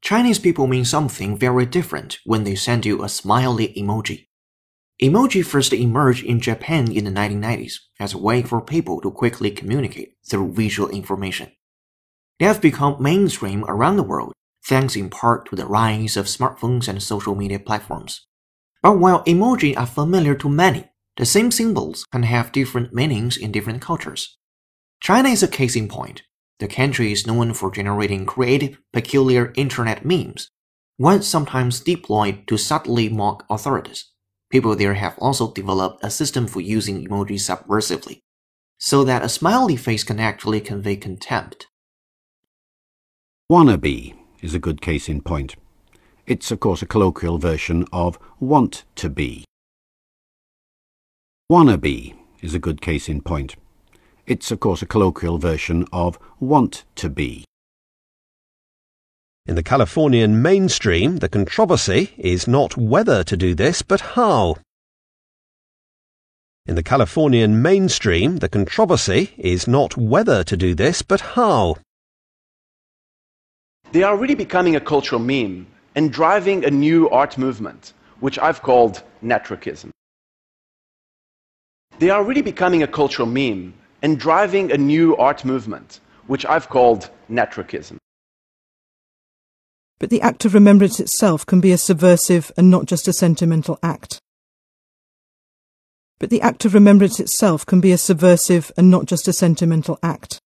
Chinese people mean something very different when they send you a smiley emoji. Emoji first emerged in Japan in the 1990s as a way for people to quickly communicate through visual information. They have become mainstream around the world thanks in part to the rise of smartphones and social media platforms. But while emoji are familiar to many, the same symbols can have different meanings in different cultures. China is a case in point. The country is known for generating creative, peculiar internet memes, one sometimes deployed to subtly mock authorities. People there have also developed a system for using emojis subversively, so that a smiley face can actually convey contempt. Wannabe is a good case in point. It's, of course, a colloquial version of want to be. Wannabe is a good case in point. It's, of course, a colloquial version of want to be. In the Californian mainstream, the controversy is not whether to do this, but how. In the Californian mainstream, the controversy is not whether to do this, but how. They are really becoming a cultural meme and driving a new art movement, which I've called networkism. They are really becoming a cultural meme and driving a new art movement, which I've called networkism. But the act of remembrance itself can be a subversive and not just a sentimental act. But the act of remembrance itself can be a subversive and not just a sentimental act.